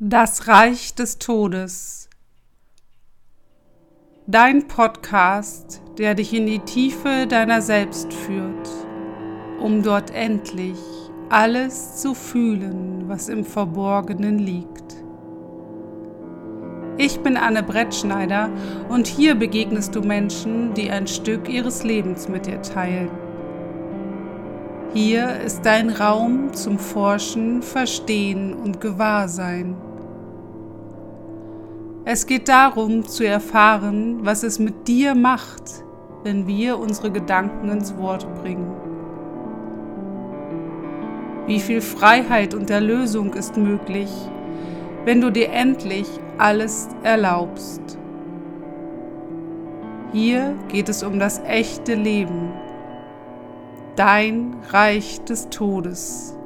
Das Reich des Todes. Dein Podcast, der dich in die Tiefe deiner selbst führt, um dort endlich alles zu fühlen, was im Verborgenen liegt. Ich bin Anne Brettschneider und hier begegnest du Menschen, die ein Stück ihres Lebens mit dir teilen. Hier ist dein Raum zum Forschen, Verstehen und Gewahrsein. Es geht darum zu erfahren, was es mit dir macht, wenn wir unsere Gedanken ins Wort bringen. Wie viel Freiheit und Erlösung ist möglich, wenn du dir endlich alles erlaubst. Hier geht es um das echte Leben, dein Reich des Todes.